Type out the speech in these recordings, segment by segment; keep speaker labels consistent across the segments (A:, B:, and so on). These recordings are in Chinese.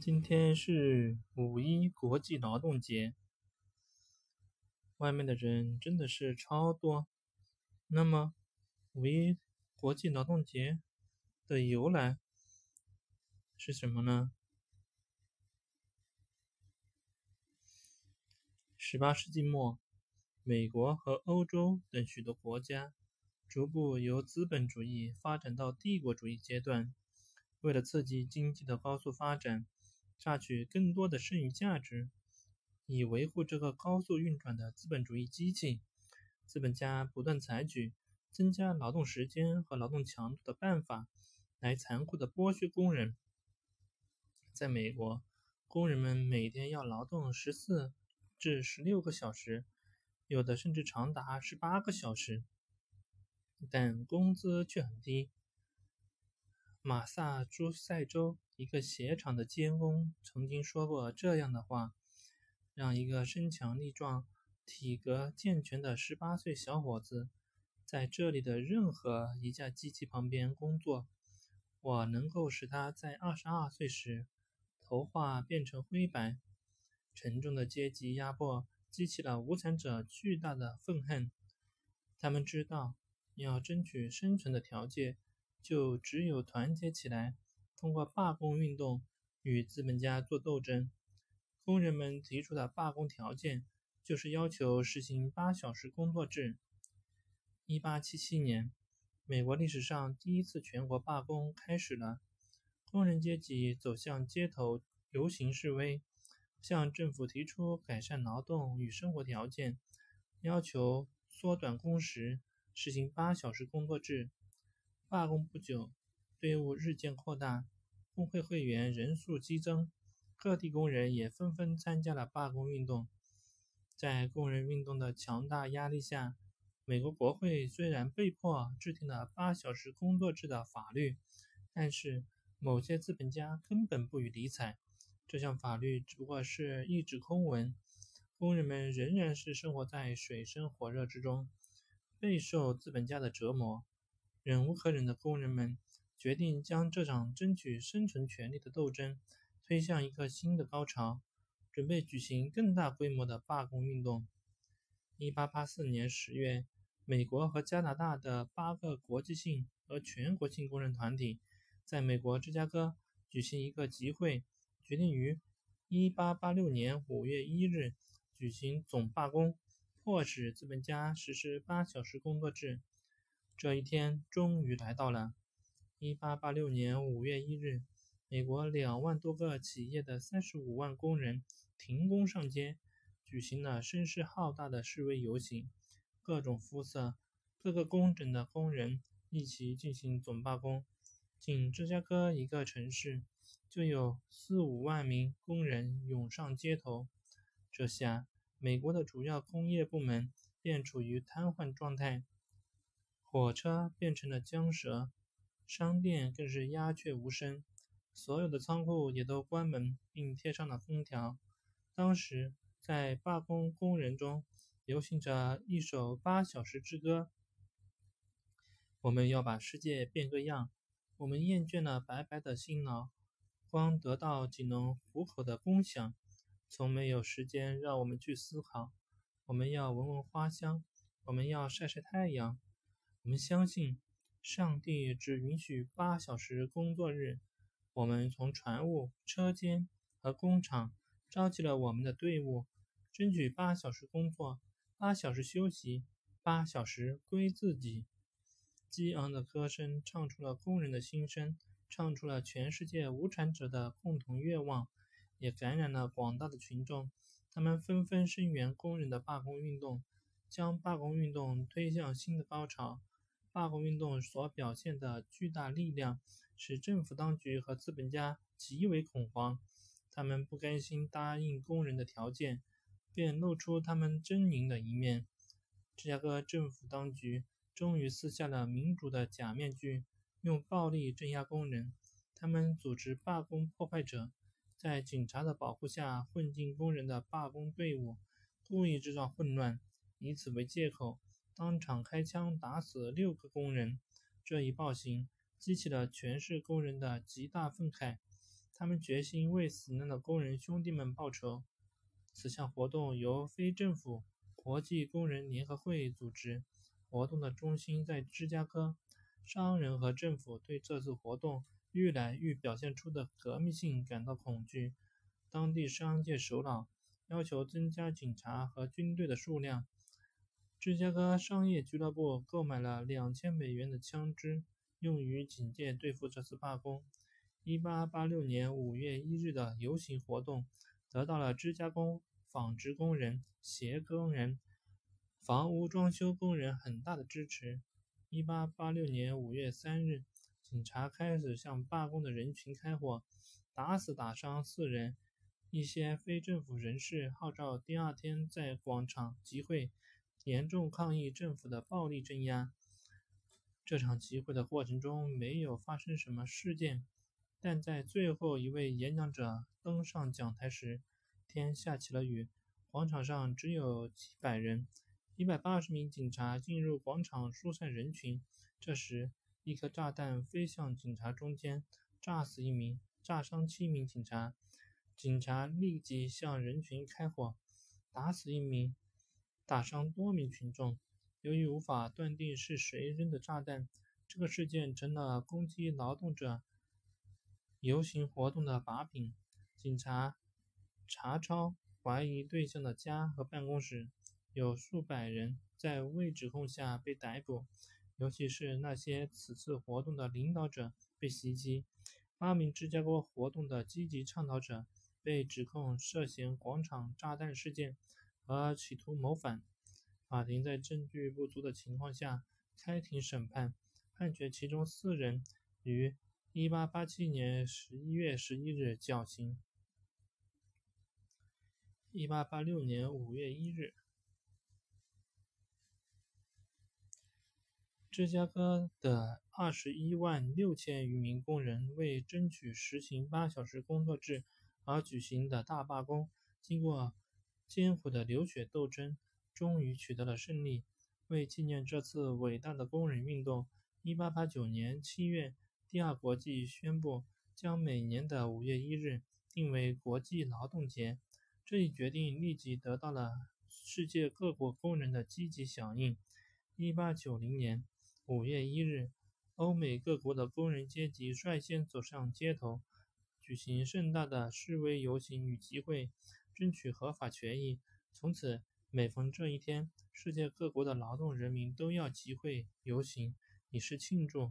A: 今天是五一国际劳动节，外面的人真的是超多。那么，五一国际劳动节的由来是什么呢？十八世纪末，美国和欧洲等许多国家逐步由资本主义发展到帝国主义阶段，为了刺激经济的高速发展。榨取更多的剩余价值，以维护这个高速运转的资本主义机器，资本家不断采取增加劳动时间和劳动强度的办法，来残酷地剥削工人。在美国，工人们每天要劳动十四至十六个小时，有的甚至长达十八个小时，但工资却很低。马萨诸塞州。一个鞋厂的监工曾经说过这样的话：“让一个身强力壮、体格健全的十八岁小伙子在这里的任何一架机器旁边工作，我能够使他在二十二岁时头发变成灰白。”沉重的阶级压迫激起了无产者巨大的愤恨。他们知道，要争取生存的条件，就只有团结起来。通过罢工运动与资本家做斗争，工人们提出的罢工条件就是要求实行八小时工作制。1877年，美国历史上第一次全国罢工开始了，工人阶级走向街头游行示威，向政府提出改善劳动与生活条件，要求缩短工时，实行八小时工作制。罢工不久。队伍日渐扩大，工会会员人数激增，各地工人也纷纷参加了罢工运动。在工人运动的强大压力下，美国国会虽然被迫制定了八小时工作制的法律，但是某些资本家根本不予理睬。这项法律只不过是一纸空文，工人们仍然是生活在水深火热之中，备受资本家的折磨。忍无可忍的工人们。决定将这场争取生存权利的斗争推向一个新的高潮，准备举行更大规模的罢工运动。1884年10月，美国和加拿大的八个国际性和全国性工人团体在美国芝加哥举行一个集会，决定于1886年5月1日举行总罢工，迫使资本家实施八小时工作制。这一天终于来到了。一八八六年五月一日，美国两万多个企业的三十五万工人停工上街，举行了声势浩大的示威游行。各种肤色、各个工种的工人一起进行总罢工。仅芝加哥一个城市，就有四五万名工人涌上街头。这下，美国的主要工业部门便处于瘫痪状态，火车变成了僵蛇。商店更是鸦雀无声，所有的仓库也都关门并贴上了封条。当时，在罢工工人中流行着一首八小时之歌：“我们要把世界变个样，我们厌倦了白白的辛劳，光得到仅能糊口的工享，从没有时间让我们去思考。我们要闻闻花香，我们要晒晒太阳，我们相信。”上帝只允许八小时工作日。我们从船务、车间和工厂召集了我们的队伍，争取八小时工作，八小时休息，八小时归自己。激昂的歌声唱出了工人的心声，唱出了全世界无产者的共同愿望，也感染了广大的群众。他们纷纷声援工人的罢工运动，将罢工运动推向新的高潮。罢工运动所表现的巨大力量，使政府当局和资本家极为恐慌。他们不甘心答应工人的条件，便露出他们狰狞的一面。芝加哥政府当局终于撕下了民主的假面具，用暴力镇压工人。他们组织罢工破坏者，在警察的保护下混进工人的罢工队伍，故意制造混乱，以此为借口。当场开枪打死六个工人，这一暴行激起了全市工人的极大愤慨。他们决心为死难的工人兄弟们报仇。此项活动由非政府国际工人联合会组织，活动的中心在芝加哥。商人和政府对这次活动愈来愈表现出的革命性感到恐惧。当地商界首脑要求增加警察和军队的数量。芝加哥商业俱乐部购买了两千美元的枪支，用于警戒对付这次罢工。1886年5月1日的游行活动得到了芝加哥纺织工人、鞋工人、房屋装修工人很大的支持。1886年5月3日，警察开始向罢工的人群开火，打死打伤四人。一些非政府人士号召第二天在广场集会。严重抗议政府的暴力镇压。这场集会的过程中没有发生什么事件，但在最后一位演讲者登上讲台时，天下起了雨，广场上只有几百人。一百八十名警察进入广场疏散人群。这时，一颗炸弹飞向警察中间，炸死一名，炸伤七名警察。警察立即向人群开火，打死一名。打伤多名群众。由于无法断定是谁扔的炸弹，这个事件成了攻击劳动者游行活动的把柄。警察查抄怀疑对象的家和办公室，有数百人在未指控下被逮捕，尤其是那些此次活动的领导者被袭击。八名芝加哥活动的积极倡导者被指控涉嫌广场炸弹事件。和企图谋反，法庭在证据不足的情况下开庭审判，判决其中四人于1887年11月11日绞刑。1886年5月1日，芝加哥的21万六千余名工人为争取实行八小时工作制而举行的大罢工，经过。艰苦的流血斗争终于取得了胜利。为纪念这次伟大的工人运动，1889年7月，第二国际宣布将每年的5月1日定为国际劳动节。这一决定立即得到了世界各国工人的积极响应。1890年5月1日，欧美各国的工人阶级率先走上街头，举行盛大的示威游行与集会。争取合法权益。从此，每逢这一天，世界各国的劳动人民都要集会游行，以示庆祝。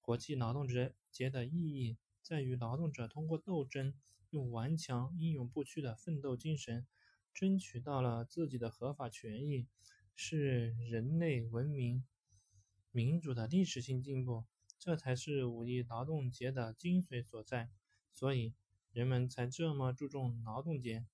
A: 国际劳动节节的意义在于，劳动者通过斗争，用顽强、英勇不屈的奋斗精神，争取到了自己的合法权益，是人类文明、民主的历史性进步。这才是五一劳动节的精髓所在。所以。人们才这么注重劳动节。